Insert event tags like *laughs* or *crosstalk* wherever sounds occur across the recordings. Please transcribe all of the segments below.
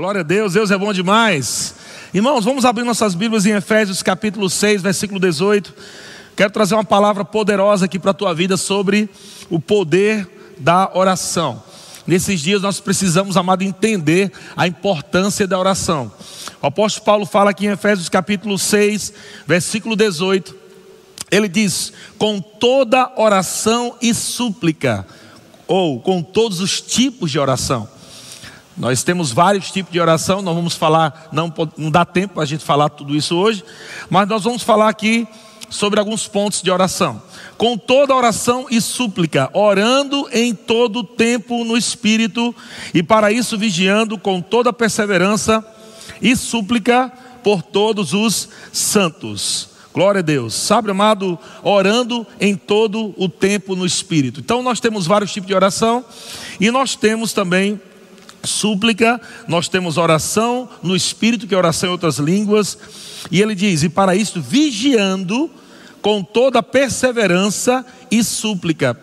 Glória a Deus, Deus é bom demais. Irmãos, vamos abrir nossas Bíblias em Efésios capítulo 6, versículo 18. Quero trazer uma palavra poderosa aqui para a tua vida sobre o poder da oração. Nesses dias nós precisamos, amado, entender a importância da oração. O apóstolo Paulo fala aqui em Efésios capítulo 6, versículo 18. Ele diz: com toda oração e súplica, ou com todos os tipos de oração. Nós temos vários tipos de oração, nós vamos falar, não, não dá tempo a gente falar tudo isso hoje, mas nós vamos falar aqui sobre alguns pontos de oração. Com toda oração e súplica, orando em todo tempo no Espírito, e para isso vigiando com toda perseverança e súplica por todos os santos. Glória a Deus. Sabe, amado, orando em todo o tempo no Espírito. Então, nós temos vários tipos de oração e nós temos também súplica, nós temos oração no Espírito, que é oração em outras línguas. E ele diz: e para isso, vigiando com toda perseverança e súplica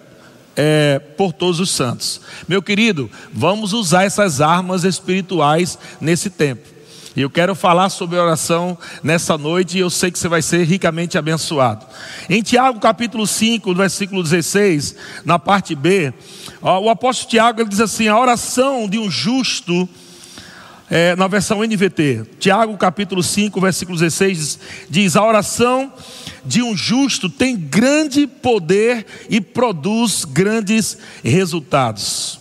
é, por todos os santos. Meu querido, vamos usar essas armas espirituais nesse tempo. E eu quero falar sobre oração nessa noite e eu sei que você vai ser ricamente abençoado. Em Tiago capítulo 5, versículo 16, na parte B, o apóstolo Tiago ele diz assim: a oração de um justo, é, na versão NVT, Tiago capítulo 5, versículo 16, diz, diz: a oração de um justo tem grande poder e produz grandes resultados.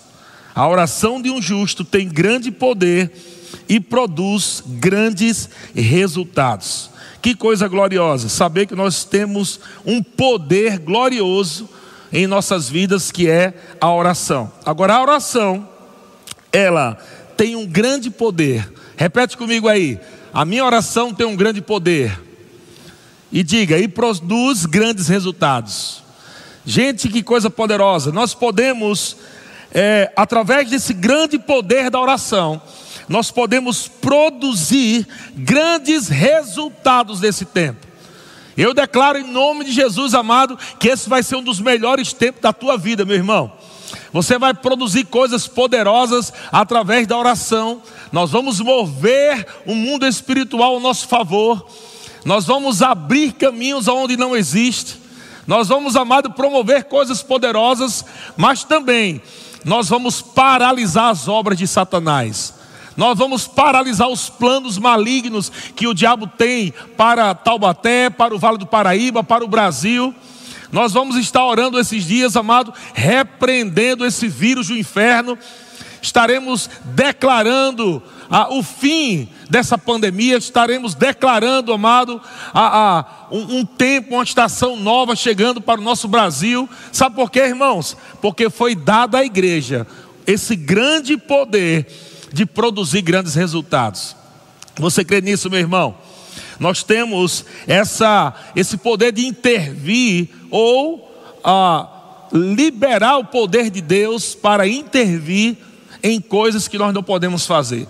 A oração de um justo tem grande poder e produz grandes resultados. Que coisa gloriosa, saber que nós temos um poder glorioso em nossas vidas que é a oração. Agora, a oração, ela tem um grande poder. Repete comigo aí. A minha oração tem um grande poder. E diga, e produz grandes resultados. Gente, que coisa poderosa. Nós podemos, é, através desse grande poder da oração, nós podemos produzir grandes resultados nesse tempo. Eu declaro em nome de Jesus, amado, que esse vai ser um dos melhores tempos da tua vida, meu irmão. Você vai produzir coisas poderosas através da oração. Nós vamos mover o mundo espiritual ao nosso favor. Nós vamos abrir caminhos onde não existe. Nós vamos, amado, promover coisas poderosas, mas também nós vamos paralisar as obras de Satanás. Nós vamos paralisar os planos malignos que o diabo tem para Taubaté, para o Vale do Paraíba, para o Brasil. Nós vamos estar orando esses dias, amado, repreendendo esse vírus do inferno. Estaremos declarando ah, o fim dessa pandemia, estaremos declarando, amado, a, a, um, um tempo, uma estação nova chegando para o nosso Brasil. Sabe por quê, irmãos? Porque foi dado à igreja esse grande poder de produzir grandes resultados. Você crê nisso, meu irmão? Nós temos essa, esse poder de intervir ou ah, liberar o poder de Deus para intervir em coisas que nós não podemos fazer.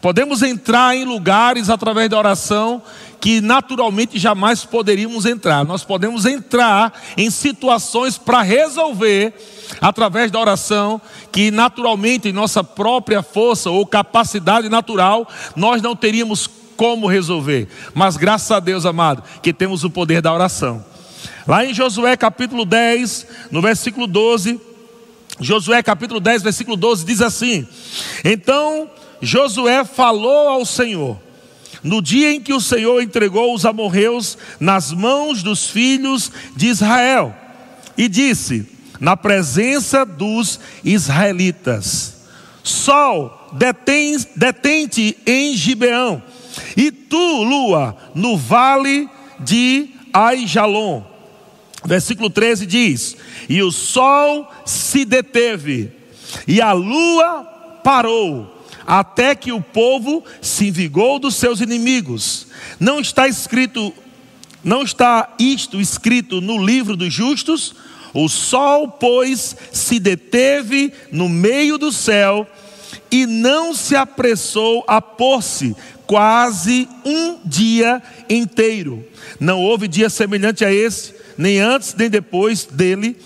Podemos entrar em lugares através da oração que naturalmente jamais poderíamos entrar. Nós podemos entrar em situações para resolver através da oração que naturalmente em nossa própria força ou capacidade natural nós não teríamos como resolver. Mas graças a Deus, amado, que temos o poder da oração. Lá em Josué capítulo 10, no versículo 12, Josué capítulo 10, versículo 12 diz assim: Então Josué falou ao Senhor no dia em que o Senhor entregou os amorreus nas mãos dos filhos de Israel, e disse, na presença dos israelitas: Sol, detente em Gibeão, e tu, lua, no vale de Aijalon. Versículo 13 diz: E o sol se deteve, e a lua parou até que o povo se vingou dos seus inimigos. Não está escrito, não está isto escrito no livro dos justos? O sol, pois, se deteve no meio do céu e não se apressou a pôr-se quase um dia inteiro. Não houve dia semelhante a esse, nem antes nem depois dele,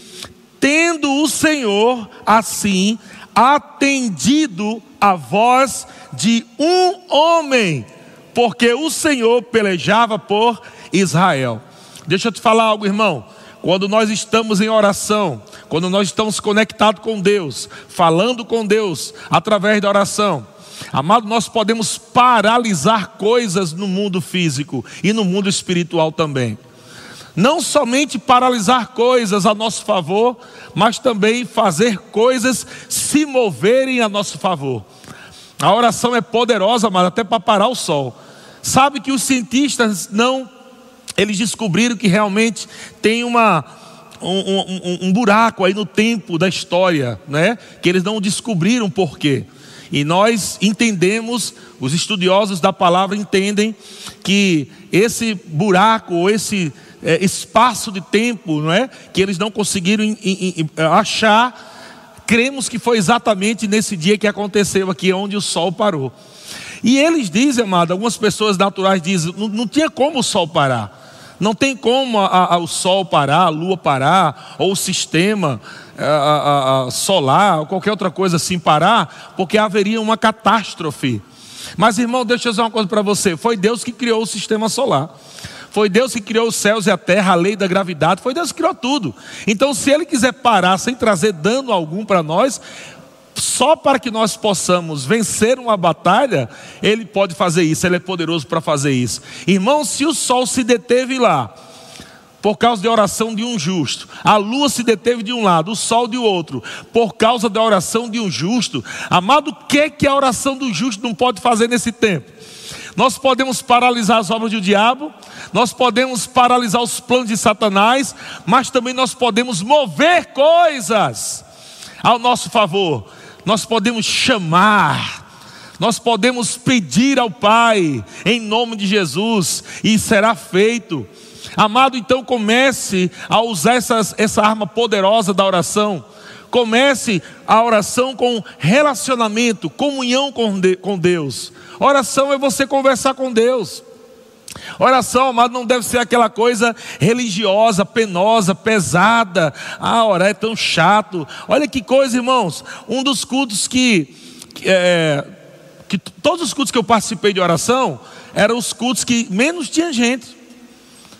tendo o Senhor assim atendido a voz de um homem, porque o Senhor pelejava por Israel. Deixa eu te falar algo, irmão. Quando nós estamos em oração, quando nós estamos conectados com Deus, falando com Deus através da oração, amado, nós podemos paralisar coisas no mundo físico e no mundo espiritual também. Não somente paralisar coisas a nosso favor, mas também fazer coisas se moverem a nosso favor. A oração é poderosa, mas até para parar o sol. Sabe que os cientistas não, eles descobriram que realmente tem uma, um, um, um, buraco aí no tempo da história, né? Que eles não descobriram por quê. E nós entendemos, os estudiosos da palavra entendem que esse buraco ou esse é, espaço de tempo, não é, que eles não conseguiram in, in, in, achar, cremos que foi exatamente nesse dia que aconteceu aqui, onde o sol parou. E eles dizem, amado, algumas pessoas naturais dizem, não, não tinha como o sol parar. Não tem como a, a, o sol parar, a lua parar, ou o sistema a, solar, ou qualquer outra coisa assim parar, porque haveria uma catástrofe. Mas, irmão, deixa eu dizer uma coisa para você: foi Deus que criou o sistema solar. Foi Deus que criou os céus e a terra, a lei da gravidade, foi Deus que criou tudo. Então, se Ele quiser parar sem trazer dano algum para nós, só para que nós possamos vencer uma batalha, Ele pode fazer isso, Ele é poderoso para fazer isso. Irmão, se o sol se deteve lá, por causa da oração de um justo, a lua se deteve de um lado, o sol de outro, por causa da oração de um justo, amado, o que, que a oração do justo não pode fazer nesse tempo? Nós podemos paralisar as obras do diabo, nós podemos paralisar os planos de Satanás, mas também nós podemos mover coisas ao nosso favor. Nós podemos chamar, nós podemos pedir ao Pai em nome de Jesus e será feito. Amado, então comece a usar essas, essa arma poderosa da oração. Comece a oração com relacionamento, comunhão com, de, com Deus. Oração é você conversar com Deus. Oração, amado, não deve ser aquela coisa religiosa, penosa, pesada. Ah, orar é tão chato. Olha que coisa, irmãos. Um dos cultos que, é, que todos os cultos que eu participei de oração eram os cultos que menos tinha gente,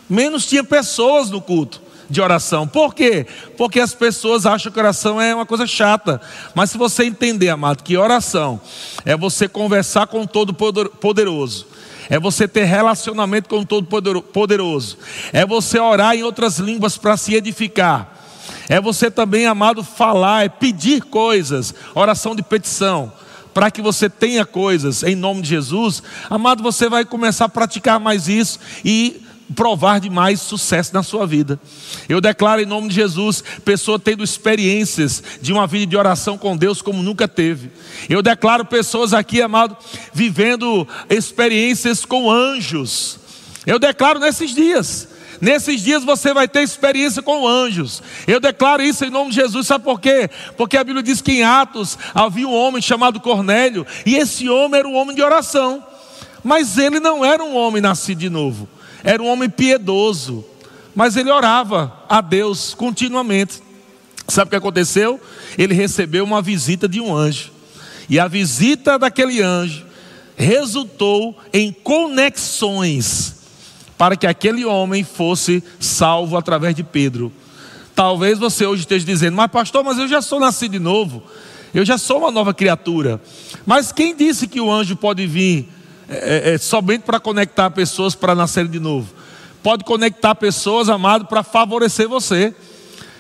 menos tinha pessoas no culto de oração. Por quê? Porque as pessoas acham que oração é uma coisa chata. Mas se você entender, amado, que oração é você conversar com todo poderoso, é você ter relacionamento com todo poderoso, é você orar em outras línguas para se edificar. É você também, amado, falar, é pedir coisas, oração de petição, para que você tenha coisas em nome de Jesus. Amado, você vai começar a praticar mais isso e provar de mais sucesso na sua vida. Eu declaro em nome de Jesus, pessoa tendo experiências de uma vida de oração com Deus como nunca teve. Eu declaro pessoas aqui, amado, vivendo experiências com anjos. Eu declaro nesses dias. Nesses dias você vai ter experiência com anjos. Eu declaro isso em nome de Jesus. Sabe por quê? Porque a Bíblia diz que em Atos havia um homem chamado Cornélio, e esse homem era um homem de oração. Mas ele não era um homem nascido de novo era um homem piedoso, mas ele orava a Deus continuamente. Sabe o que aconteceu? Ele recebeu uma visita de um anjo, e a visita daquele anjo resultou em conexões para que aquele homem fosse salvo através de Pedro. Talvez você hoje esteja dizendo, mas pastor, mas eu já sou nascido de novo, eu já sou uma nova criatura. Mas quem disse que o anjo pode vir é, é, é somente para conectar pessoas para nascerem de novo. Pode conectar pessoas, amado, para favorecer você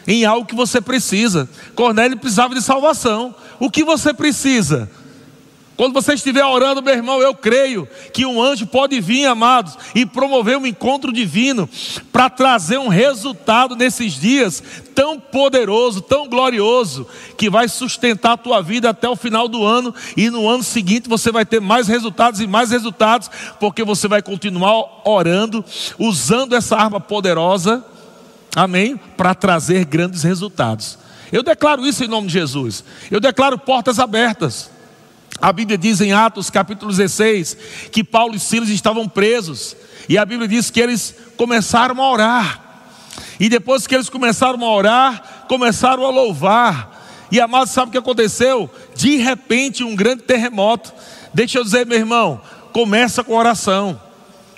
em algo que você precisa. Cornélio precisava de salvação. O que você precisa? Quando você estiver orando, meu irmão, eu creio que um anjo pode vir, amados, e promover um encontro divino para trazer um resultado nesses dias tão poderoso, tão glorioso, que vai sustentar a tua vida até o final do ano e no ano seguinte você vai ter mais resultados e mais resultados, porque você vai continuar orando, usando essa arma poderosa, amém, para trazer grandes resultados. Eu declaro isso em nome de Jesus. Eu declaro portas abertas. A Bíblia diz em Atos capítulo 16 que Paulo e Silas estavam presos, e a Bíblia diz que eles começaram a orar, e depois que eles começaram a orar, começaram a louvar, e amados, sabe o que aconteceu? De repente, um grande terremoto Deixa eu dizer, meu irmão, começa com oração.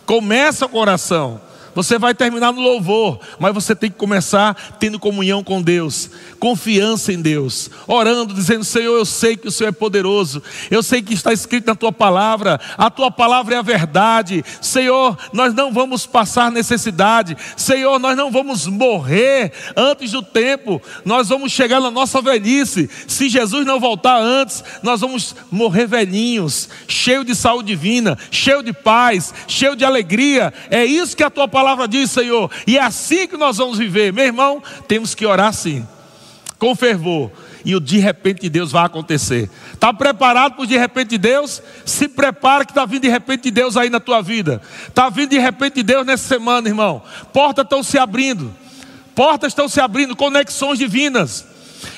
Começa com oração. Você vai terminar no louvor, mas você tem que começar tendo comunhão com Deus, confiança em Deus, orando, dizendo: Senhor, eu sei que o Senhor é poderoso, eu sei que está escrito na tua palavra, a tua palavra é a verdade. Senhor, nós não vamos passar necessidade, Senhor, nós não vamos morrer antes do tempo, nós vamos chegar na nossa velhice. Se Jesus não voltar antes, nós vamos morrer velhinhos, cheio de saúde divina, cheio de paz, cheio de alegria. É isso que a tua palavra palavra diz, Senhor, e é assim que nós vamos viver. Meu irmão, temos que orar sim, com fervor, e o de repente de Deus vai acontecer. Está preparado para o de repente de Deus? Se prepara que está vindo de repente de Deus aí na tua vida. Está vindo de repente de Deus nessa semana, irmão. Portas estão se abrindo, portas estão se abrindo, conexões divinas.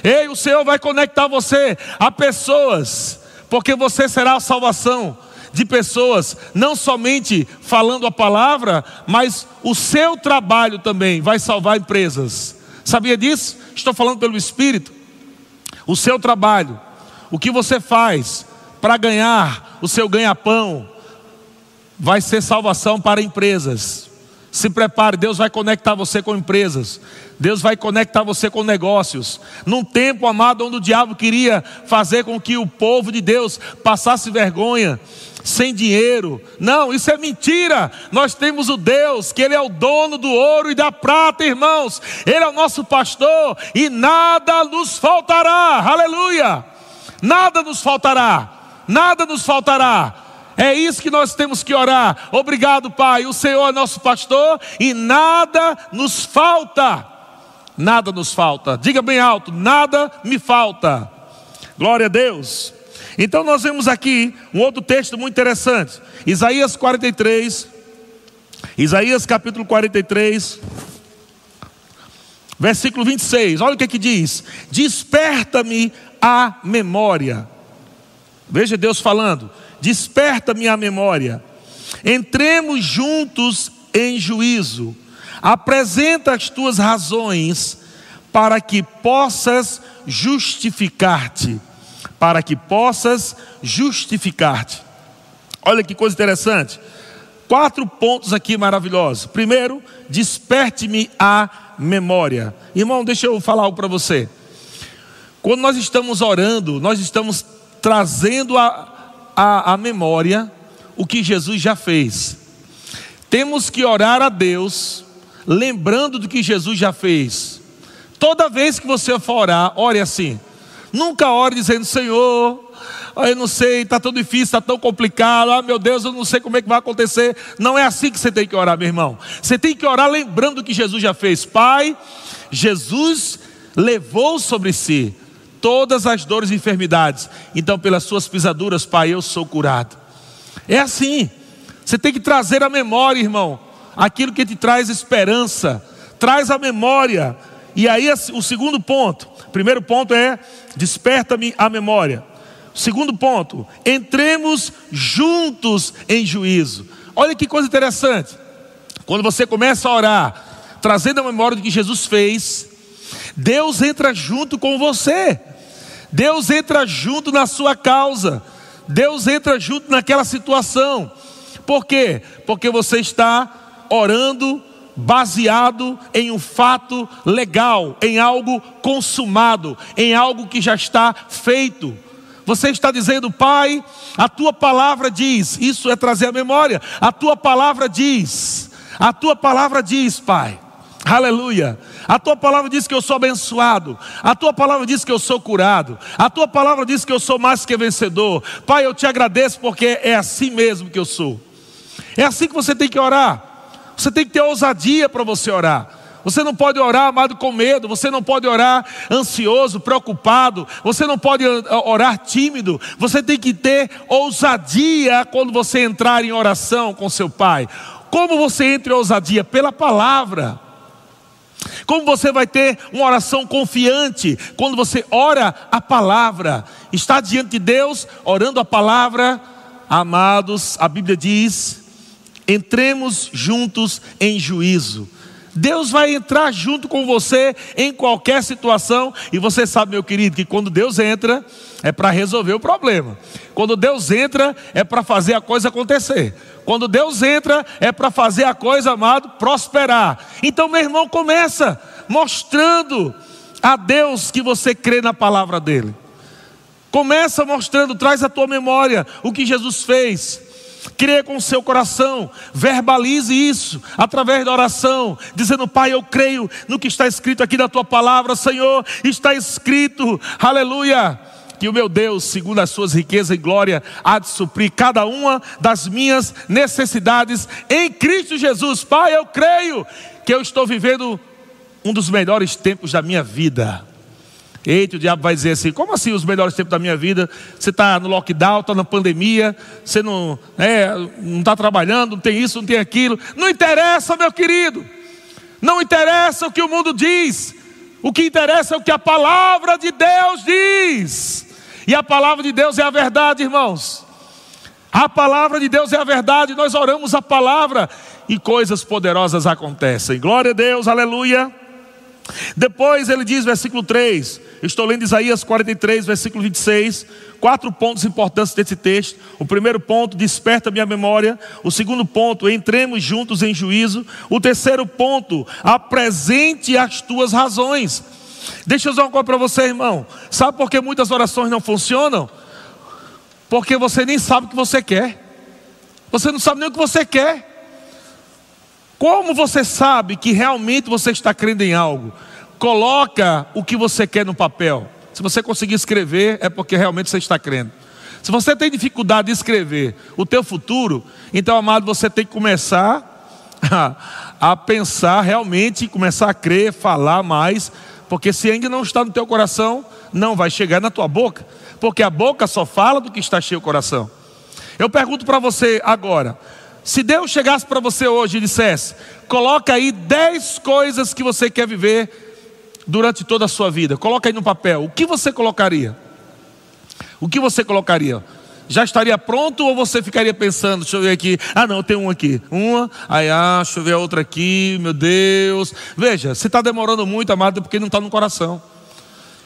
Ei, o Senhor vai conectar você a pessoas, porque você será a salvação de pessoas, não somente falando a palavra, mas o seu trabalho também vai salvar empresas. Sabia disso? Estou falando pelo Espírito. O seu trabalho, o que você faz para ganhar o seu ganha-pão, vai ser salvação para empresas. Se prepare, Deus vai conectar você com empresas. Deus vai conectar você com negócios. Num tempo, amado, onde o diabo queria fazer com que o povo de Deus passasse vergonha, sem dinheiro. Não, isso é mentira. Nós temos o Deus, que Ele é o dono do ouro e da prata, irmãos. Ele é o nosso pastor e nada nos faltará. Aleluia! Nada nos faltará. Nada nos faltará. É isso que nós temos que orar. Obrigado, Pai. O Senhor é nosso pastor e nada nos falta. Nada nos falta. Diga bem alto: nada me falta. Glória a Deus. Então nós vemos aqui um outro texto muito interessante. Isaías 43. Isaías capítulo 43. Versículo 26. Olha o que é que diz: Desperta-me a memória. Veja Deus falando: Desperta-me a memória. Entremos juntos em juízo. Apresenta as tuas razões para que possas justificar-te para que possas justificar-te. Olha que coisa interessante. Quatro pontos aqui maravilhosos. Primeiro, desperte-me a memória. Irmão, deixa eu falar algo para você. Quando nós estamos orando, nós estamos trazendo a, a, a memória o que Jesus já fez. Temos que orar a Deus, lembrando do que Jesus já fez. Toda vez que você for orar, ore assim: Nunca ore dizendo, Senhor, eu não sei, está tão difícil, está tão complicado, ah meu Deus, eu não sei como é que vai acontecer. Não é assim que você tem que orar, meu irmão. Você tem que orar lembrando que Jesus já fez. Pai, Jesus levou sobre si todas as dores e enfermidades. Então, pelas suas pisaduras, Pai, eu sou curado. É assim. Você tem que trazer a memória, irmão, aquilo que te traz esperança. Traz a memória. E aí, o segundo ponto, Primeiro ponto é: desperta-me a memória. Segundo ponto, entremos juntos em juízo. Olha que coisa interessante. Quando você começa a orar, trazendo a memória do que Jesus fez, Deus entra junto com você. Deus entra junto na sua causa. Deus entra junto naquela situação. Por quê? Porque você está orando baseado em um fato legal, em algo consumado, em algo que já está feito. Você está dizendo, Pai, a tua palavra diz, isso é trazer a memória, a tua palavra diz, a tua palavra diz, Pai. Aleluia. A tua palavra diz que eu sou abençoado. A tua palavra diz que eu sou curado. A tua palavra diz que eu sou mais que vencedor. Pai, eu te agradeço porque é assim mesmo que eu sou. É assim que você tem que orar. Você tem que ter ousadia para você orar. Você não pode orar, amado, com medo. Você não pode orar ansioso, preocupado. Você não pode orar tímido. Você tem que ter ousadia quando você entrar em oração com seu Pai. Como você entra em ousadia? Pela palavra. Como você vai ter uma oração confiante quando você ora a palavra? Está diante de Deus, orando a palavra, amados, a Bíblia diz entremos juntos em juízo. Deus vai entrar junto com você em qualquer situação. E você sabe, meu querido, que quando Deus entra, é para resolver o problema. Quando Deus entra, é para fazer a coisa acontecer. Quando Deus entra, é para fazer a coisa, amado, prosperar. Então, meu irmão, começa mostrando a Deus que você crê na palavra dele. Começa mostrando, traz à tua memória o que Jesus fez. Crê com o seu coração, verbalize isso através da oração, dizendo: Pai, eu creio no que está escrito aqui da tua palavra, Senhor, está escrito, aleluia que o meu Deus, segundo as suas riquezas e glória, há de suprir cada uma das minhas necessidades em Cristo Jesus. Pai, eu creio que eu estou vivendo um dos melhores tempos da minha vida. Eita, o diabo vai dizer assim: como assim os melhores tempos da minha vida? Você está no lockdown, está na pandemia, você não é, não está trabalhando, não tem isso, não tem aquilo. Não interessa, meu querido. Não interessa o que o mundo diz. O que interessa é o que a palavra de Deus diz. E a palavra de Deus é a verdade, irmãos. A palavra de Deus é a verdade. Nós oramos a palavra e coisas poderosas acontecem. Glória a Deus, aleluia. Depois ele diz, versículo 3, estou lendo Isaías 43, versículo 26, quatro pontos importantes desse texto. O primeiro ponto, desperta minha memória. O segundo ponto, entremos juntos em juízo. O terceiro ponto, apresente as tuas razões. Deixa eu dizer uma coisa para você, irmão. Sabe por que muitas orações não funcionam? Porque você nem sabe o que você quer. Você não sabe nem o que você quer. Como você sabe que realmente você está crendo em algo? Coloca o que você quer no papel. Se você conseguir escrever, é porque realmente você está crendo. Se você tem dificuldade de escrever o teu futuro, então, amado, você tem que começar a, *laughs* a pensar realmente, começar a crer, falar mais porque se ainda não está no teu coração, não vai chegar na tua boca, porque a boca só fala do que está cheio o coração. Eu pergunto para você agora, se Deus chegasse para você hoje e dissesse: coloca aí dez coisas que você quer viver durante toda a sua vida, coloca aí no papel, o que você colocaria? O que você colocaria? já estaria pronto ou você ficaria pensando, deixa eu ver aqui, ah não, tem um aqui, uma, aí ah, deixa eu ver a outra aqui, meu Deus. Veja, se está demorando muito, amado, é porque não está no coração.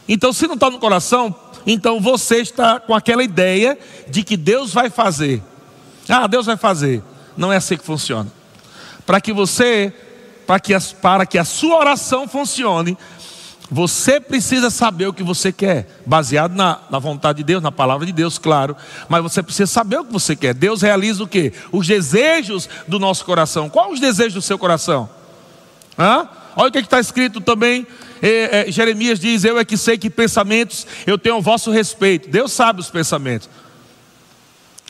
Então, se não está no coração, então você está com aquela ideia de que Deus vai fazer. Ah, Deus vai fazer. Não é assim que funciona. Para que você, para que, as, para que a sua oração funcione, você precisa saber o que você quer, baseado na, na, vontade de Deus, na palavra de Deus, claro. Mas você precisa saber o que você quer. Deus realiza o que? Os desejos do nosso coração. Qual os desejos do seu coração? Hã? Olha o que é está escrito também. É, é, Jeremias diz: Eu é que sei que pensamentos eu tenho ao vosso respeito. Deus sabe os pensamentos.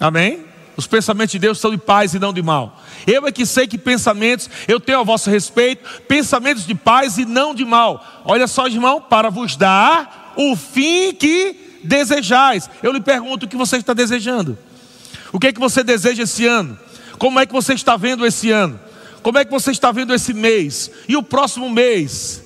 Amém? Os pensamentos de Deus são de paz e não de mal. Eu é que sei que pensamentos eu tenho a vosso respeito, pensamentos de paz e não de mal. Olha só, irmão, para vos dar o fim que desejais. Eu lhe pergunto o que você está desejando. O que é que você deseja esse ano? Como é que você está vendo esse ano? Como é que você está vendo esse mês? E o próximo mês?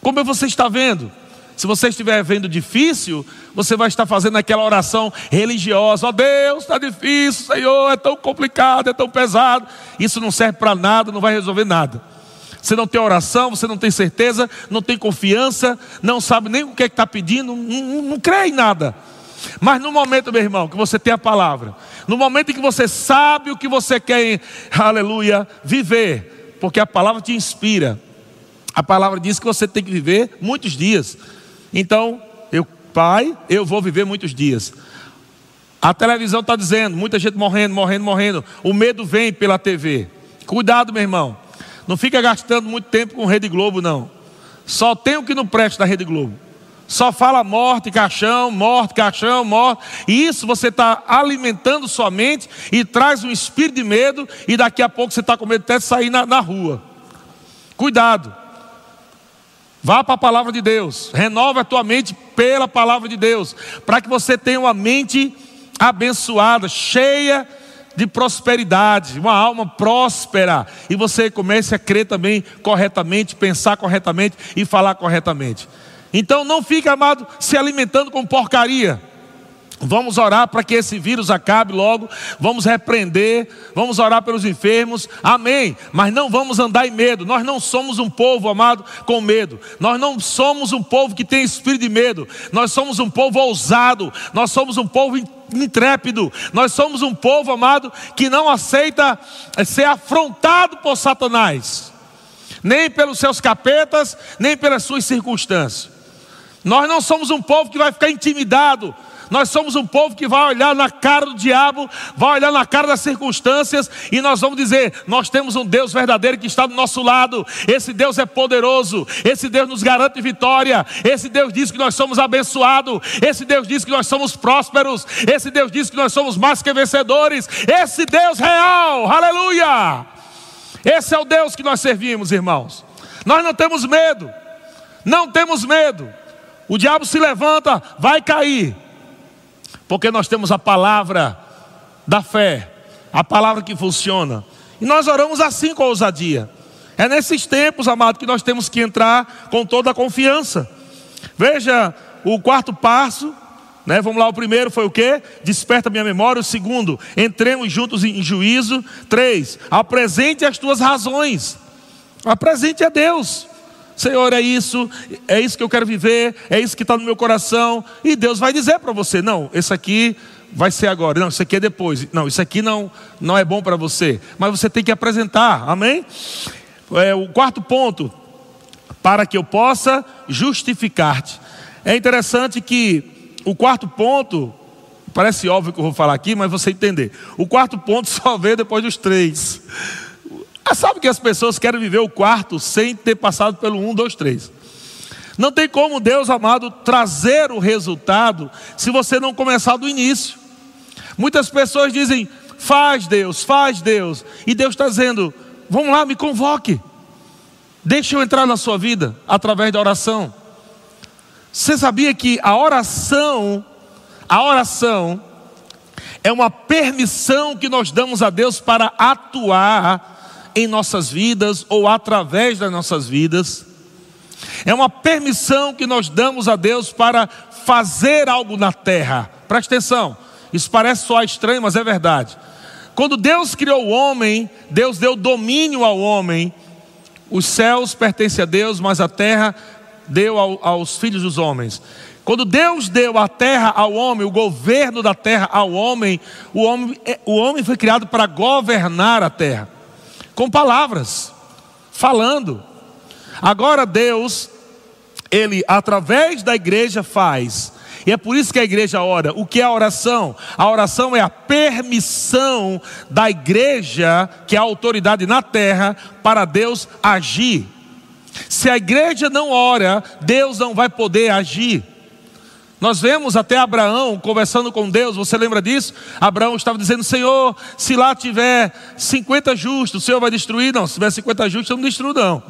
Como é que você está vendo? Se você estiver vendo difícil, você vai estar fazendo aquela oração religiosa: ó oh, Deus, está difícil, Senhor, é tão complicado, é tão pesado. Isso não serve para nada, não vai resolver nada. Você não tem oração, você não tem certeza, não tem confiança, não sabe nem o que é está pedindo, não, não, não crê em nada. Mas no momento, meu irmão, que você tem a palavra, no momento em que você sabe o que você quer, aleluia, viver, porque a palavra te inspira, a palavra diz que você tem que viver muitos dias. Então, eu, pai, eu vou viver muitos dias. A televisão está dizendo, muita gente morrendo, morrendo, morrendo. O medo vem pela TV. Cuidado, meu irmão. Não fica gastando muito tempo com Rede Globo, não. Só tem o que não presta da Rede Globo. Só fala morte, caixão, morte, caixão, morte. E isso você está alimentando sua mente e traz um espírito de medo. E daqui a pouco você está com medo até de sair na, na rua. Cuidado. Vá para a palavra de Deus, renova a tua mente pela palavra de Deus, para que você tenha uma mente abençoada, cheia de prosperidade, uma alma próspera, e você comece a crer também corretamente, pensar corretamente e falar corretamente. Então não fique, amado, se alimentando com porcaria. Vamos orar para que esse vírus acabe logo. Vamos repreender. Vamos orar pelos enfermos. Amém. Mas não vamos andar em medo. Nós não somos um povo, amado, com medo. Nós não somos um povo que tem espírito de medo. Nós somos um povo ousado. Nós somos um povo intrépido. Nós somos um povo, amado, que não aceita ser afrontado por Satanás. Nem pelos seus capetas, nem pelas suas circunstâncias. Nós não somos um povo que vai ficar intimidado nós somos um povo que vai olhar na cara do diabo, vai olhar na cara das circunstâncias e nós vamos dizer: nós temos um Deus verdadeiro que está do nosso lado. Esse Deus é poderoso, esse Deus nos garante vitória, esse Deus diz que nós somos abençoados, esse Deus diz que nós somos prósperos, esse Deus diz que nós somos mais que vencedores. Esse Deus real, aleluia! Esse é o Deus que nós servimos, irmãos. Nós não temos medo, não temos medo. O diabo se levanta, vai cair, porque nós temos a palavra da fé, a palavra que funciona. E nós oramos assim com ousadia. É nesses tempos, amado, que nós temos que entrar com toda a confiança. Veja o quarto passo, né? Vamos lá, o primeiro foi o que? Desperta minha memória. O segundo, entremos juntos em juízo. Três, apresente as tuas razões. Apresente a Deus. Senhor, é isso, é isso que eu quero viver, é isso que está no meu coração. E Deus vai dizer para você: não, esse aqui vai ser agora, não, isso aqui é depois, não, isso aqui não, não é bom para você, mas você tem que apresentar, amém? É, o quarto ponto, para que eu possa justificar-te. É interessante que o quarto ponto, parece óbvio que eu vou falar aqui, mas você entender. O quarto ponto *laughs* só vê depois dos três. Mas sabe que as pessoas querem viver o quarto sem ter passado pelo um, dois, três. Não tem como Deus amado trazer o resultado se você não começar do início. Muitas pessoas dizem, faz Deus, faz Deus. E Deus está dizendo, vamos lá, me convoque. Deixa eu entrar na sua vida através da oração. Você sabia que a oração, a oração é uma permissão que nós damos a Deus para atuar em nossas vidas ou através das nossas vidas. É uma permissão que nós damos a Deus para fazer algo na terra. Preste atenção, isso parece só estranho, mas é verdade. Quando Deus criou o homem, Deus deu domínio ao homem. Os céus pertencem a Deus, mas a terra deu ao, aos filhos dos homens. Quando Deus deu a terra ao homem, o governo da terra ao homem, o homem, é, o homem foi criado para governar a terra com palavras, falando. Agora Deus, Ele através da igreja faz. E é por isso que a igreja ora. O que é a oração? A oração é a permissão da igreja, que é a autoridade na terra, para Deus agir. Se a igreja não ora, Deus não vai poder agir. Nós vemos até Abraão conversando com Deus, você lembra disso? Abraão estava dizendo: Senhor, se lá tiver 50 justos, o Senhor vai destruir? Não, se tiver 50 justos, eu não destruo, não.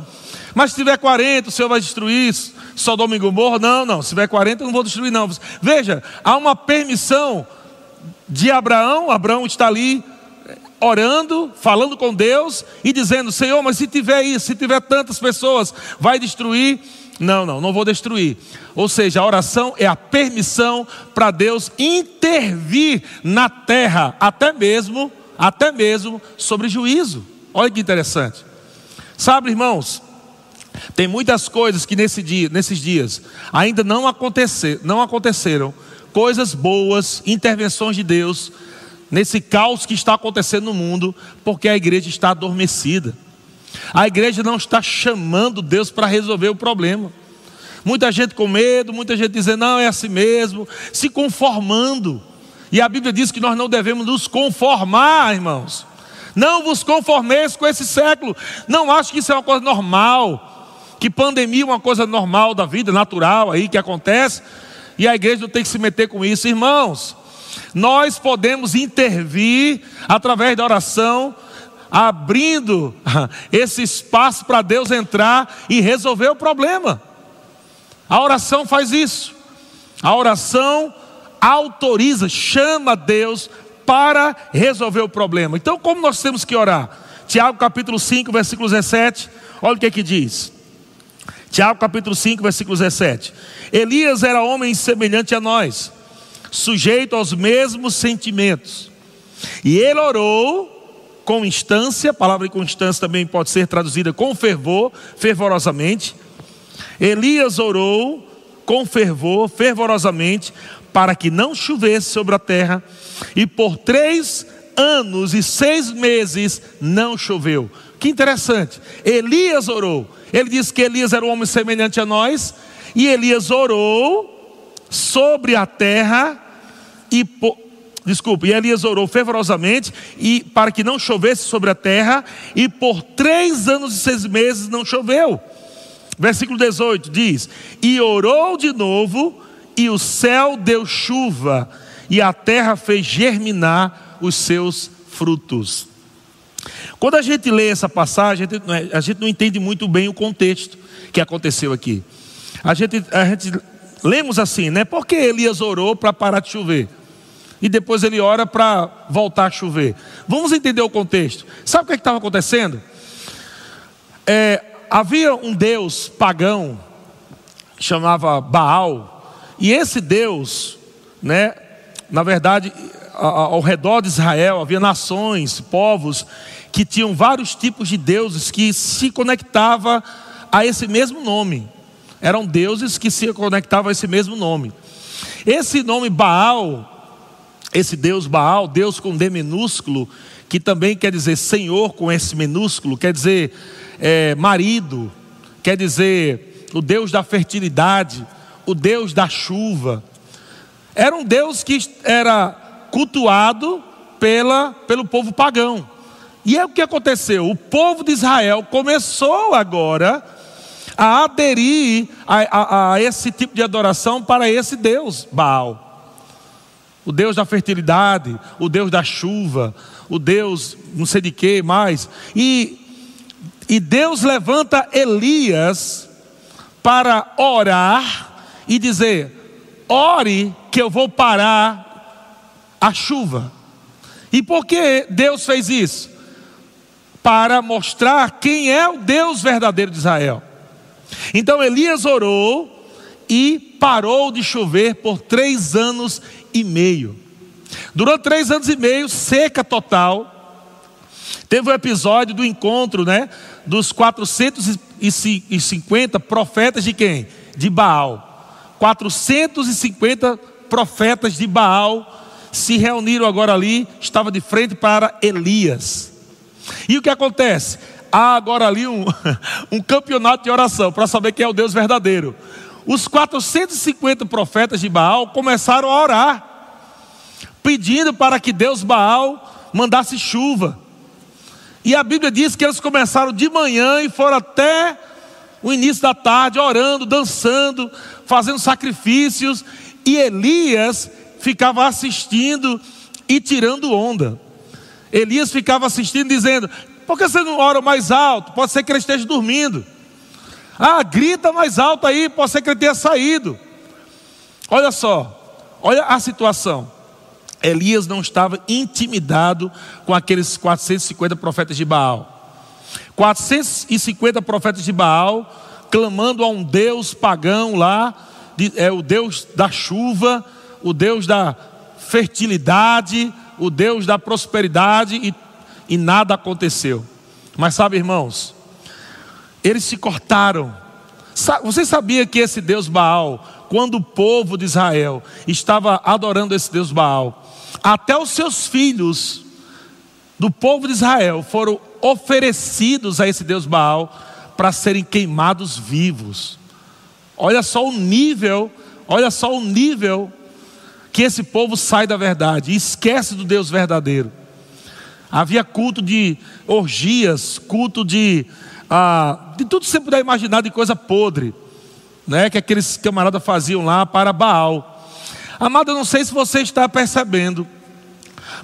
Mas se tiver 40, o Senhor vai destruir Sodoma e Gomorra? Não, não. Se tiver 40, eu não vou destruir, não. Veja, há uma permissão de Abraão, Abraão está ali orando, falando com Deus e dizendo: Senhor, mas se tiver isso, se tiver tantas pessoas, vai destruir? Não, não, não vou destruir. Ou seja, a oração é a permissão para Deus intervir na terra, até mesmo, até mesmo sobre juízo. Olha que interessante. Sabe, irmãos, tem muitas coisas que nesse dia, nesses dias ainda não, acontecer, não aconteceram, coisas boas, intervenções de Deus nesse caos que está acontecendo no mundo, porque a igreja está adormecida. A igreja não está chamando Deus para resolver o problema. Muita gente com medo, muita gente dizendo, não, é assim mesmo, se conformando. E a Bíblia diz que nós não devemos nos conformar, irmãos. Não vos conformeis com esse século. Não acho que isso é uma coisa normal. Que pandemia é uma coisa normal da vida, natural aí que acontece. E a igreja não tem que se meter com isso, irmãos. Nós podemos intervir através da oração abrindo *laughs* esse espaço para Deus entrar e resolver o problema. A oração faz isso. A oração autoriza, chama Deus para resolver o problema. Então, como nós temos que orar? Tiago capítulo 5, versículo 17. Olha o que é que diz. Tiago capítulo 5, versículo 17. Elias era homem semelhante a nós, sujeito aos mesmos sentimentos. E ele orou com instância, a palavra constância também pode ser traduzida com fervor, fervorosamente. Elias orou com fervor, fervorosamente, para que não chovesse sobre a terra, e por três anos e seis meses não choveu. Que interessante. Elias orou. Ele disse que Elias era um homem semelhante a nós, e Elias orou sobre a terra e desculpe, e Elias orou fervorosamente e para que não chovesse sobre a terra, e por três anos e seis meses não choveu. Versículo 18 diz: E orou de novo, e o céu deu chuva, e a terra fez germinar os seus frutos. Quando a gente lê essa passagem, a gente, é, não entende muito bem o contexto que aconteceu aqui. A gente, a gente lemos assim, né? Porque Elias orou para parar de chover e depois ele ora para voltar a chover. Vamos entender o contexto. Sabe o que é estava acontecendo? É, havia um deus pagão, chamava Baal, e esse deus, né, na verdade, ao redor de Israel havia nações, povos que tinham vários tipos de deuses que se conectavam a esse mesmo nome. Eram deuses que se conectavam a esse mesmo nome. Esse nome Baal esse Deus Baal, Deus com D minúsculo, que também quer dizer Senhor com S minúsculo, quer dizer é, marido, quer dizer o Deus da fertilidade, o Deus da chuva. Era um Deus que era cultuado pela, pelo povo pagão. E é o que aconteceu: o povo de Israel começou agora a aderir a, a, a esse tipo de adoração para esse Deus, Baal o Deus da fertilidade, o Deus da chuva, o Deus não sei de que mais. E, e Deus levanta Elias para orar e dizer: ore que eu vou parar a chuva. E por que Deus fez isso? Para mostrar quem é o Deus verdadeiro de Israel. Então Elias orou e parou de chover por três anos e meio. Durante três anos e meio, seca total. Teve o um episódio do encontro, né? Dos 450 profetas de quem? De Baal. 450 profetas de Baal se reuniram agora ali, estava de frente para Elias. E o que acontece? Há agora ali um, *laughs* um campeonato de oração para saber quem é o Deus verdadeiro os 450 profetas de Baal começaram a orar, pedindo para que Deus Baal mandasse chuva. E a Bíblia diz que eles começaram de manhã e foram até o início da tarde, orando, dançando, fazendo sacrifícios, e Elias ficava assistindo e tirando onda. Elias ficava assistindo, dizendo: Por que você não ora mais alto? Pode ser que ele esteja dormindo. Ah, grita mais alto aí, pode ser que ele tenha saído. Olha só, olha a situação. Elias não estava intimidado com aqueles 450 profetas de Baal. 450 profetas de Baal clamando a um Deus pagão lá, é o Deus da chuva, o Deus da fertilidade, o Deus da prosperidade e, e nada aconteceu. Mas sabe, irmãos, eles se cortaram. Você sabia que esse Deus Baal, quando o povo de Israel estava adorando esse Deus Baal, até os seus filhos do povo de Israel foram oferecidos a esse Deus Baal para serem queimados vivos. Olha só o nível, olha só o nível que esse povo sai da verdade e esquece do Deus verdadeiro. Havia culto de orgias, culto de ah, de tudo que você puder imaginar de coisa podre, né, que aqueles camaradas faziam lá para Baal. Amado, eu não sei se você está percebendo,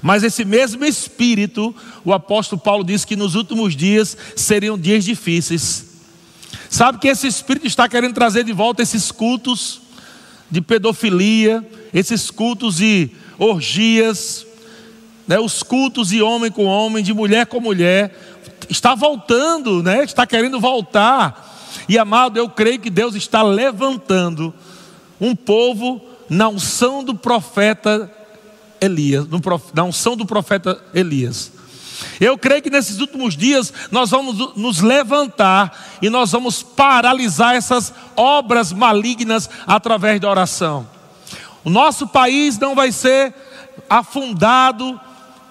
mas esse mesmo espírito, o apóstolo Paulo diz que nos últimos dias seriam dias difíceis. Sabe que esse espírito está querendo trazer de volta esses cultos de pedofilia, esses cultos de orgias, né, os cultos de homem com homem, de mulher com mulher, está voltando, né? está querendo voltar. E amado, eu creio que Deus está levantando um povo na unção do profeta Elias, na unção do profeta Elias. Eu creio que nesses últimos dias nós vamos nos levantar e nós vamos paralisar essas obras malignas através da oração. O nosso país não vai ser afundado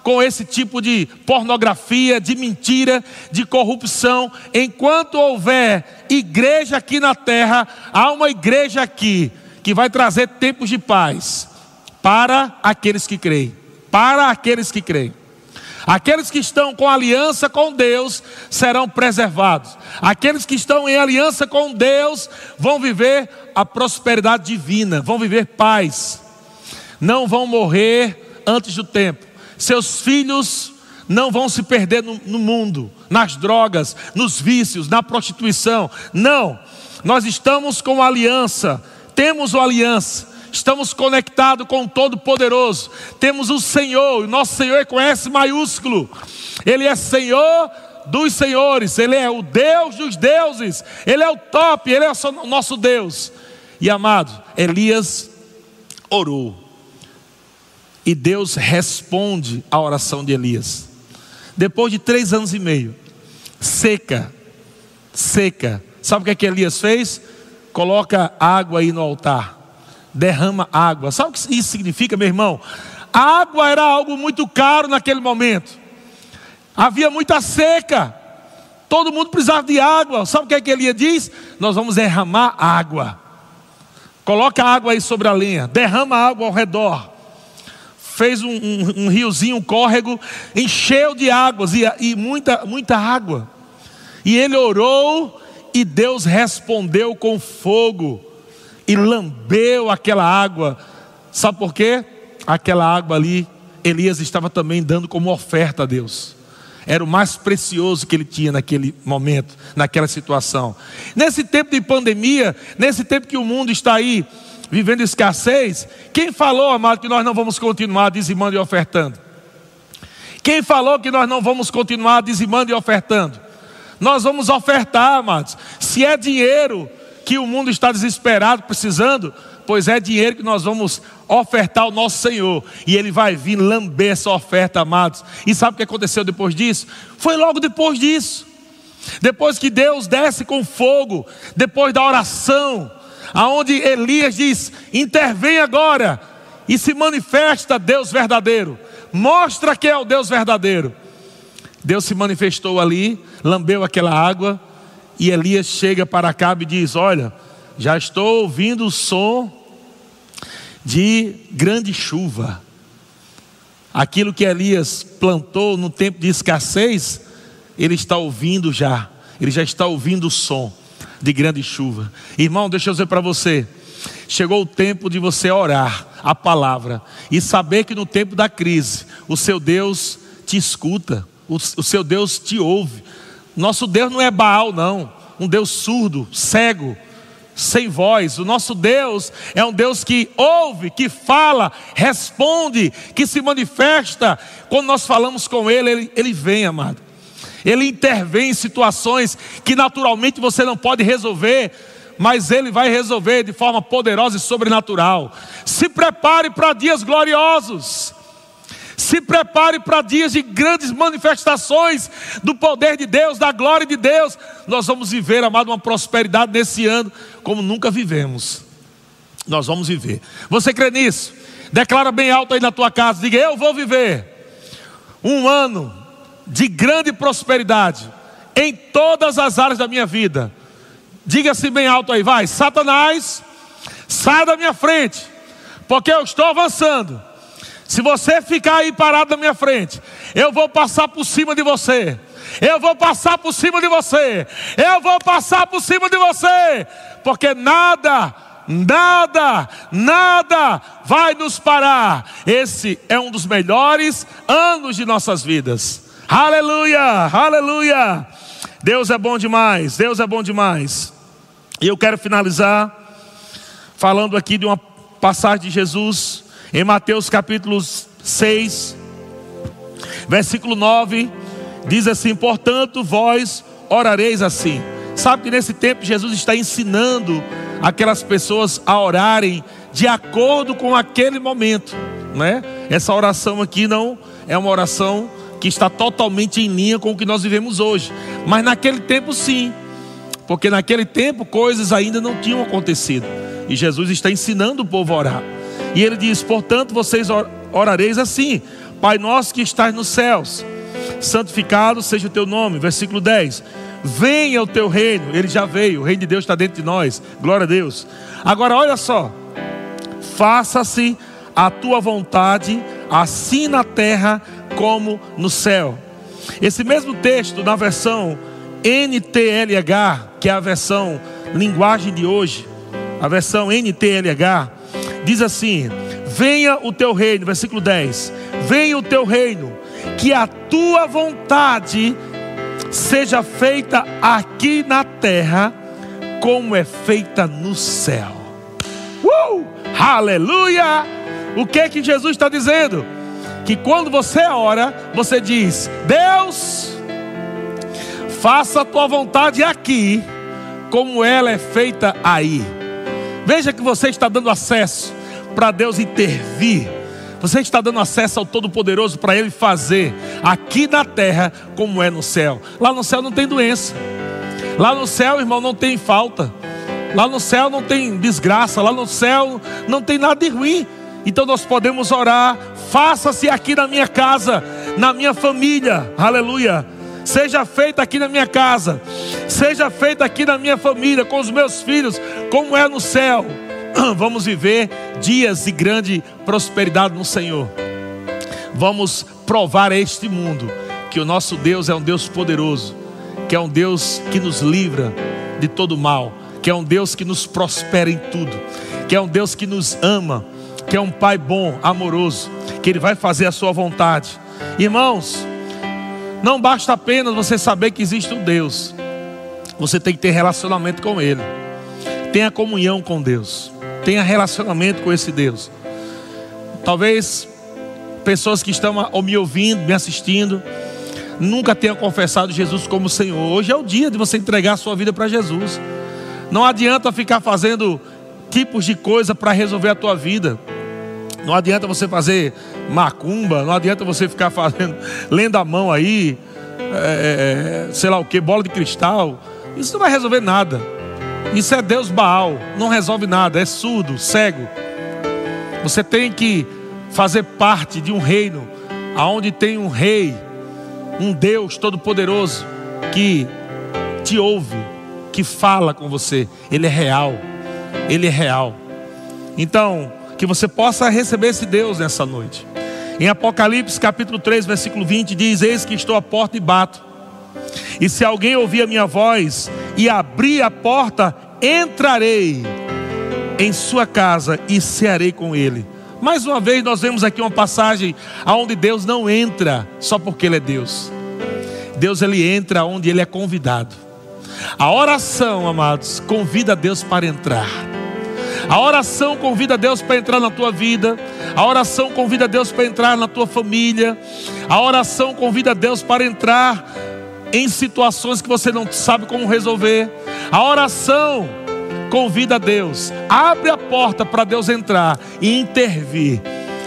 com esse tipo de pornografia, de mentira, de corrupção. Enquanto houver igreja aqui na terra, há uma igreja aqui que vai trazer tempos de paz para aqueles que creem. Para aqueles que creem. Aqueles que estão com aliança com Deus serão preservados. Aqueles que estão em aliança com Deus vão viver a prosperidade divina, vão viver paz. Não vão morrer antes do tempo. Seus filhos não vão se perder no, no mundo, nas drogas, nos vícios, na prostituição. Não. Nós estamos com aliança, temos uma aliança estamos conectados com o Todo-Poderoso, temos o Senhor, o nosso Senhor é com S maiúsculo, Ele é Senhor dos senhores, Ele é o Deus dos deuses, Ele é o top, Ele é o nosso Deus. E amado, Elias orou, e Deus responde à oração de Elias. Depois de três anos e meio, seca, seca. Sabe o que, é que Elias fez? Coloca água aí no altar derrama água. Sabe o que isso significa, meu irmão? A água era algo muito caro naquele momento. Havia muita seca. Todo mundo precisava de água. Sabe o que, é que Elia diz? Nós vamos derramar água. Coloca água aí sobre a lenha. Derrama água ao redor. Fez um, um, um riozinho, um córrego, encheu de águas e, e muita, muita água. E ele orou e Deus respondeu com fogo e lambeu aquela água. Sabe por quê? Aquela água ali, Elias estava também dando como oferta a Deus. Era o mais precioso que ele tinha naquele momento, naquela situação. Nesse tempo de pandemia, nesse tempo que o mundo está aí vivendo escassez, quem falou, amado, que nós não vamos continuar dizimando e ofertando? Quem falou que nós não vamos continuar dizimando e ofertando? Nós vamos ofertar, amados. Se é dinheiro, que o mundo está desesperado, precisando, pois é dinheiro que nós vamos ofertar ao nosso Senhor, e Ele vai vir lamber essa oferta, amados. E sabe o que aconteceu depois disso? Foi logo depois disso, depois que Deus desce com fogo, depois da oração, aonde Elias diz: intervém agora, e se manifesta Deus verdadeiro, mostra que é o Deus verdadeiro. Deus se manifestou ali, lambeu aquela água, e Elias chega para Acabe e diz: Olha, já estou ouvindo o som de grande chuva. Aquilo que Elias plantou no tempo de escassez, ele está ouvindo já. Ele já está ouvindo o som de grande chuva. Irmão, deixa eu dizer para você. Chegou o tempo de você orar a palavra e saber que no tempo da crise, o seu Deus te escuta, o, o seu Deus te ouve, nosso Deus não é Baal, não. Um Deus surdo, cego, sem voz. O nosso Deus é um Deus que ouve, que fala, responde, que se manifesta. Quando nós falamos com Ele, Ele, ele vem, amado. Ele intervém em situações que naturalmente você não pode resolver, mas Ele vai resolver de forma poderosa e sobrenatural. Se prepare para dias gloriosos. Se prepare para dias de grandes manifestações do poder de Deus, da glória de Deus. Nós vamos viver, amado, uma prosperidade nesse ano como nunca vivemos. Nós vamos viver. Você crê nisso? Declara bem alto aí na tua casa, diga: Eu vou viver um ano de grande prosperidade em todas as áreas da minha vida. Diga assim bem alto aí, vai, Satanás, sai da minha frente, porque eu estou avançando se você ficar aí parado na minha frente, eu vou passar por cima de você. Eu vou passar por cima de você. Eu vou passar por cima de você. Porque nada, nada, nada vai nos parar. Esse é um dos melhores anos de nossas vidas. Aleluia, aleluia. Deus é bom demais. Deus é bom demais. E eu quero finalizar falando aqui de uma passagem de Jesus em Mateus capítulo 6, versículo 9, diz assim: Portanto, vós orareis assim. Sabe que nesse tempo Jesus está ensinando aquelas pessoas a orarem de acordo com aquele momento, né? Essa oração aqui não é uma oração que está totalmente em linha com o que nós vivemos hoje, mas naquele tempo sim, porque naquele tempo coisas ainda não tinham acontecido. E Jesus está ensinando o povo a orar. E ele diz: Portanto, vocês orareis assim: Pai nosso que estás nos céus, santificado seja o teu nome. Versículo 10: Venha o teu reino, ele já veio, o reino de Deus está dentro de nós, glória a Deus. Agora, olha só: faça-se a tua vontade, assim na terra como no céu. Esse mesmo texto, na versão NTLH, que é a versão linguagem de hoje, a versão NTLH, diz assim: Venha o teu reino, versículo 10: Venha o teu reino, que a tua vontade seja feita aqui na terra, como é feita no céu. Uh! Aleluia! O que é que Jesus está dizendo? Que quando você ora, você diz: Deus, faça a tua vontade aqui, como ela é feita aí. Veja que você está dando acesso para Deus intervir. Você está dando acesso ao Todo-Poderoso para Ele fazer aqui na terra como é no céu. Lá no céu não tem doença. Lá no céu, irmão, não tem falta. Lá no céu não tem desgraça. Lá no céu não tem nada de ruim. Então nós podemos orar. Faça-se aqui na minha casa, na minha família. Aleluia. Seja feita aqui na minha casa. Seja feita aqui na minha família, com os meus filhos, como é no céu. *clears throat* Vamos viver dias de grande prosperidade no Senhor. Vamos provar a este mundo que o nosso Deus é um Deus poderoso, que é um Deus que nos livra de todo mal, que é um Deus que nos prospera em tudo, que é um Deus que nos ama, que é um Pai bom, amoroso, que Ele vai fazer a sua vontade. Irmãos, não basta apenas você saber que existe um Deus, você tem que ter relacionamento com Ele, tenha comunhão com Deus tenha relacionamento com esse Deus. Talvez pessoas que estão me ouvindo, me assistindo, nunca tenham confessado Jesus como Senhor. Hoje é o dia de você entregar a sua vida para Jesus. Não adianta ficar fazendo tipos de coisa para resolver a tua vida. Não adianta você fazer macumba, não adianta você ficar fazendo, lendo a mão aí, é, é, é sei lá o que, bola de cristal. Isso não vai resolver nada. Isso é Deus Baal, não resolve nada, é surdo, cego. Você tem que fazer parte de um reino aonde tem um rei, um Deus todo-poderoso que te ouve, que fala com você. Ele é real. Ele é real. Então, que você possa receber esse Deus nessa noite. Em Apocalipse capítulo 3, versículo 20 diz: Eis que estou à porta e bato. E se alguém ouvir a minha voz e abrir a porta, entrarei em sua casa e cearei com ele. Mais uma vez nós vemos aqui uma passagem aonde Deus não entra só porque ele é Deus. Deus ele entra onde ele é convidado. A oração, amados, convida Deus para entrar. A oração convida Deus para entrar na tua vida. A oração convida Deus para entrar na tua família. A oração convida Deus para entrar em situações que você não sabe como resolver. A oração convida Deus, abre a porta para Deus entrar e intervir.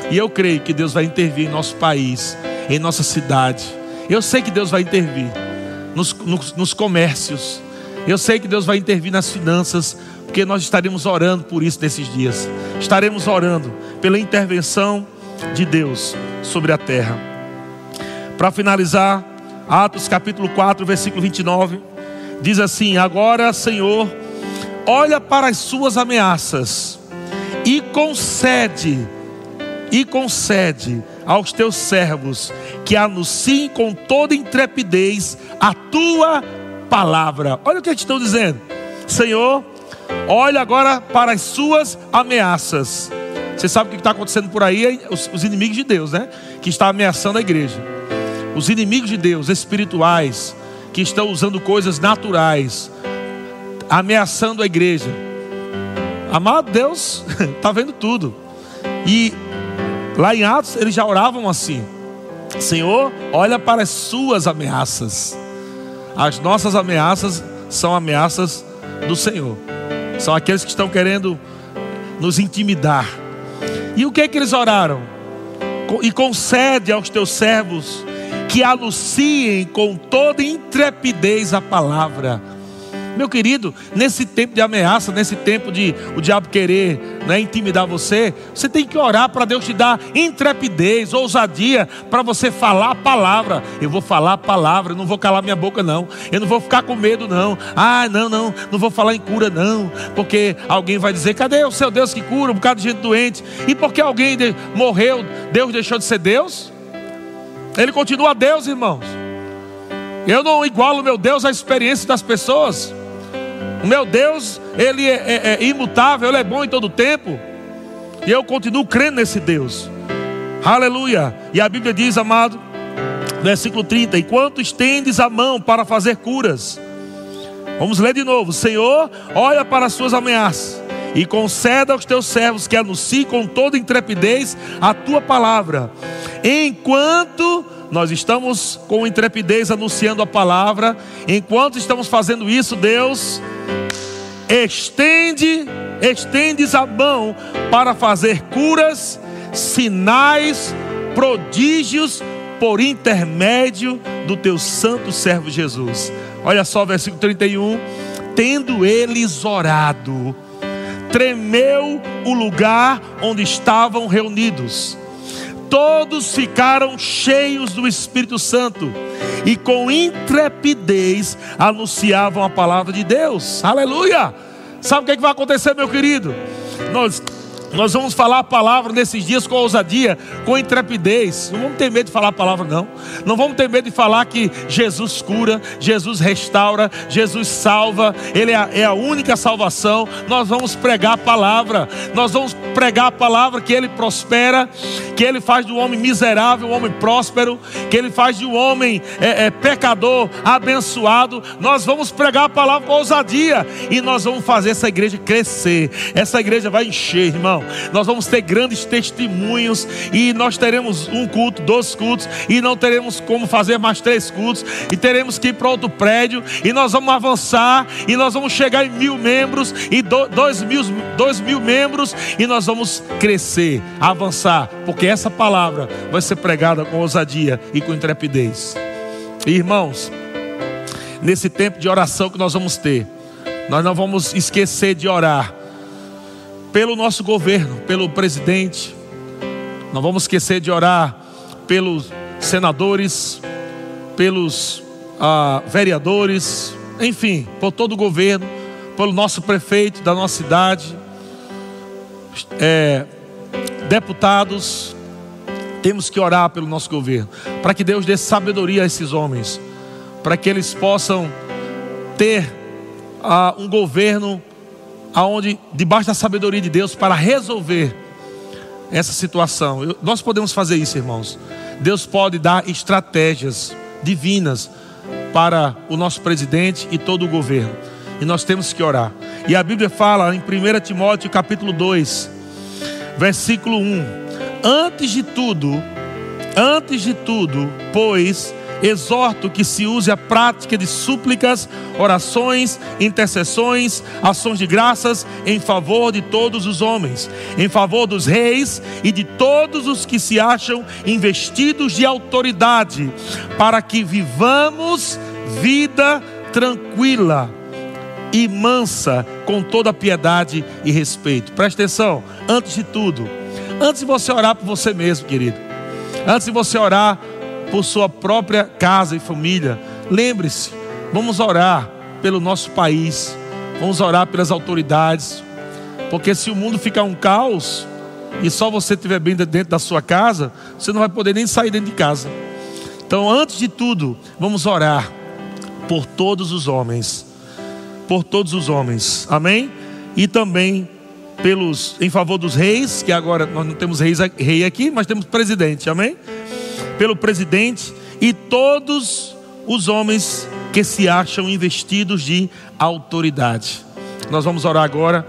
E eu creio que Deus vai intervir em nosso país, em nossa cidade. Eu sei que Deus vai intervir nos, nos, nos comércios. Eu sei que Deus vai intervir nas finanças, porque nós estaremos orando por isso nesses dias. Estaremos orando pela intervenção de Deus sobre a terra. Para finalizar, Atos capítulo 4, versículo 29, diz assim: Agora, Senhor, olha para as suas ameaças e concede, e concede aos teus servos que anunciem com toda intrepidez a tua palavra. Olha o que eles estão dizendo, Senhor, olha agora para as suas ameaças. Você sabe o que está acontecendo por aí? Os, os inimigos de Deus, né? Que está ameaçando a igreja os inimigos de Deus, espirituais, que estão usando coisas naturais, ameaçando a igreja. Amado Deus, está *laughs* vendo tudo. E lá em Atos eles já oravam assim: Senhor, olha para as suas ameaças. As nossas ameaças são ameaças do Senhor. São aqueles que estão querendo nos intimidar. E o que é que eles oraram? E concede aos teus servos que anunciem com toda intrepidez a palavra meu querido, nesse tempo de ameaça, nesse tempo de o diabo querer né, intimidar você, você tem que orar para Deus te dar intrepidez, ousadia para você falar a palavra. Eu vou falar a palavra, eu não vou calar minha boca, não. Eu não vou ficar com medo, não. Ah, não, não, não vou falar em cura, não. Porque alguém vai dizer: cadê o seu Deus que cura? Um bocado de gente doente. E porque alguém morreu, Deus deixou de ser Deus? Ele continua Deus, irmãos. Eu não igualo meu Deus à experiência das pessoas. O meu Deus, Ele é, é, é imutável, Ele é bom em todo tempo. E eu continuo crendo nesse Deus. Aleluia. E a Bíblia diz, amado, versículo 30: Enquanto estendes a mão para fazer curas, vamos ler de novo: Senhor, olha para as suas ameaças e conceda aos teus servos que anunciem com toda intrepidez a tua palavra, enquanto nós estamos com intrepidez anunciando a palavra, enquanto estamos fazendo isso, Deus estende, estendes a mão para fazer curas, sinais, prodígios por intermédio do teu santo servo Jesus. Olha só, versículo 31. Tendo eles orado, tremeu o lugar onde estavam reunidos. Todos ficaram cheios do Espírito Santo e com intrepidez anunciavam a palavra de Deus. Aleluia! Sabe o que, é que vai acontecer, meu querido? Nós nós vamos falar a palavra nesses dias com ousadia, com intrepidez. Não vamos ter medo de falar a palavra, não. Não vamos ter medo de falar que Jesus cura, Jesus restaura, Jesus salva, Ele é a, é a única salvação. Nós vamos pregar a palavra, nós vamos pregar a palavra que Ele prospera, que Ele faz um homem miserável um homem próspero, que Ele faz de um homem é, é, pecador abençoado. Nós vamos pregar a palavra com ousadia e nós vamos fazer essa igreja crescer. Essa igreja vai encher, irmão. Nós vamos ter grandes testemunhos e nós teremos um culto, dois cultos e não teremos como fazer mais três cultos e teremos que ir para outro prédio e nós vamos avançar e nós vamos chegar em mil membros e dois mil, dois mil membros e nós vamos crescer, avançar, porque essa palavra vai ser pregada com ousadia e com intrepidez. Irmãos, nesse tempo de oração que nós vamos ter, nós não vamos esquecer de orar pelo nosso governo, pelo presidente. Não vamos esquecer de orar pelos senadores, pelos ah, vereadores, enfim, por todo o governo, pelo nosso prefeito da nossa cidade, é, deputados. Temos que orar pelo nosso governo, para que Deus dê sabedoria a esses homens, para que eles possam ter ah, um governo aonde debaixo da sabedoria de Deus para resolver essa situação. Eu, nós podemos fazer isso, irmãos. Deus pode dar estratégias divinas para o nosso presidente e todo o governo. E nós temos que orar. E a Bíblia fala em 1 Timóteo capítulo 2, versículo 1: Antes de tudo, antes de tudo, pois exorto que se use a prática de súplicas, orações, intercessões, ações de graças em favor de todos os homens, em favor dos reis e de todos os que se acham investidos de autoridade, para que vivamos vida tranquila e mansa, com toda piedade e respeito. Preste atenção, antes de tudo, antes de você orar por você mesmo, querido, antes de você orar por sua própria casa e família. Lembre-se, vamos orar pelo nosso país, vamos orar pelas autoridades, porque se o mundo ficar um caos e só você estiver bem dentro da sua casa, você não vai poder nem sair dentro de casa. Então, antes de tudo, vamos orar por todos os homens, por todos os homens, amém? E também pelos em favor dos reis, que agora nós não temos reis, rei aqui, mas temos presidente, amém? Pelo presidente e todos os homens que se acham investidos de autoridade. Nós vamos orar agora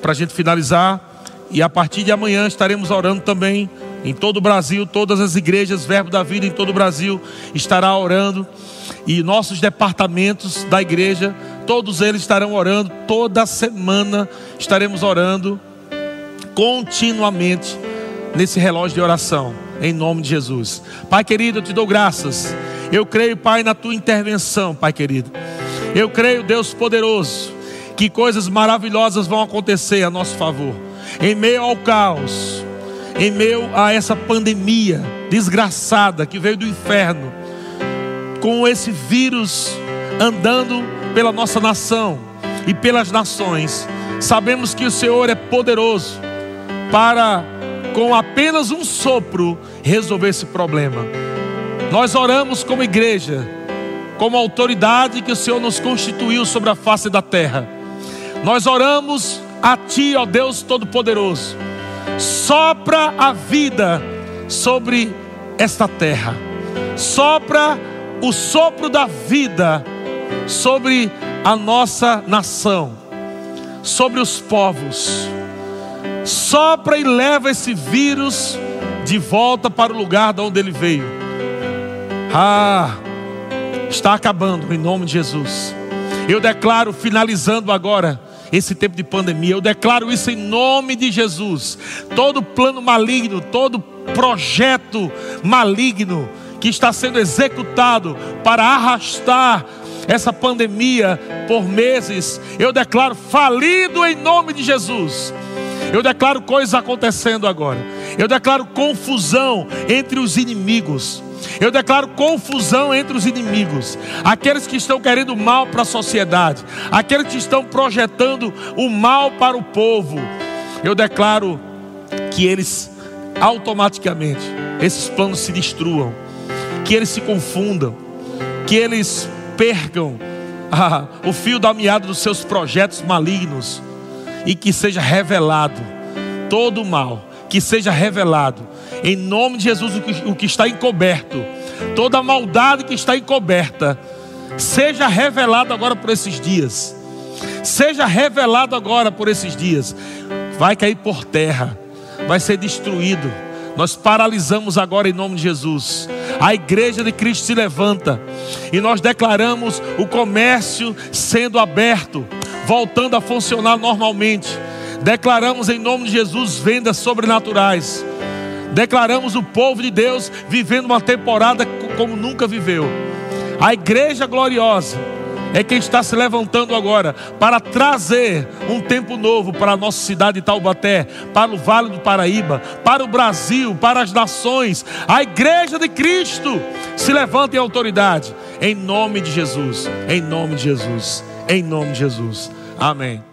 para a gente finalizar e a partir de amanhã estaremos orando também em todo o Brasil, todas as igrejas Verbo da Vida em todo o Brasil estará orando e nossos departamentos da igreja, todos eles estarão orando toda semana estaremos orando continuamente nesse relógio de oração, em nome de Jesus. Pai querido, eu te dou graças. Eu creio, Pai, na tua intervenção, Pai querido. Eu creio, Deus poderoso, que coisas maravilhosas vão acontecer a nosso favor. Em meio ao caos, em meio a essa pandemia desgraçada que veio do inferno, com esse vírus andando pela nossa nação e pelas nações, sabemos que o Senhor é poderoso para, com apenas um sopro, resolver esse problema. Nós oramos como igreja, como autoridade que o Senhor nos constituiu sobre a face da terra. Nós oramos a Ti, ó Deus Todo-Poderoso, sopra a vida sobre esta terra, sopra o sopro da vida sobre a nossa nação, sobre os povos. Sopra e leva esse vírus de volta para o lugar de onde ele veio. Ah, está acabando em nome de Jesus. Eu declaro, finalizando agora esse tempo de pandemia, eu declaro isso em nome de Jesus. Todo plano maligno, todo projeto maligno que está sendo executado para arrastar essa pandemia por meses, eu declaro falido em nome de Jesus. Eu declaro coisas acontecendo agora. Eu declaro confusão entre os inimigos. Eu declaro confusão entre os inimigos, aqueles que estão querendo mal para a sociedade, aqueles que estão projetando o mal para o povo. Eu declaro que eles automaticamente esses planos se destruam, que eles se confundam, que eles percam *laughs* ah, o fio da meada dos seus projetos malignos e que seja revelado todo o mal, que seja revelado em nome de Jesus o que, o que está encoberto, toda a maldade que está encoberta, seja revelado agora por esses dias. Seja revelado agora por esses dias. Vai cair por terra, vai ser destruído. Nós paralisamos agora em nome de Jesus a igreja de Cristo se levanta e nós declaramos o comércio sendo aberto, voltando a funcionar normalmente. Declaramos em nome de Jesus vendas sobrenaturais. Declaramos o povo de Deus vivendo uma temporada como nunca viveu. A igreja gloriosa é quem está se levantando agora para trazer um tempo novo para a nossa cidade de Taubaté, para o Vale do Paraíba, para o Brasil, para as nações. A igreja de Cristo se levanta em autoridade, em nome de Jesus, em nome de Jesus, em nome de Jesus. Amém.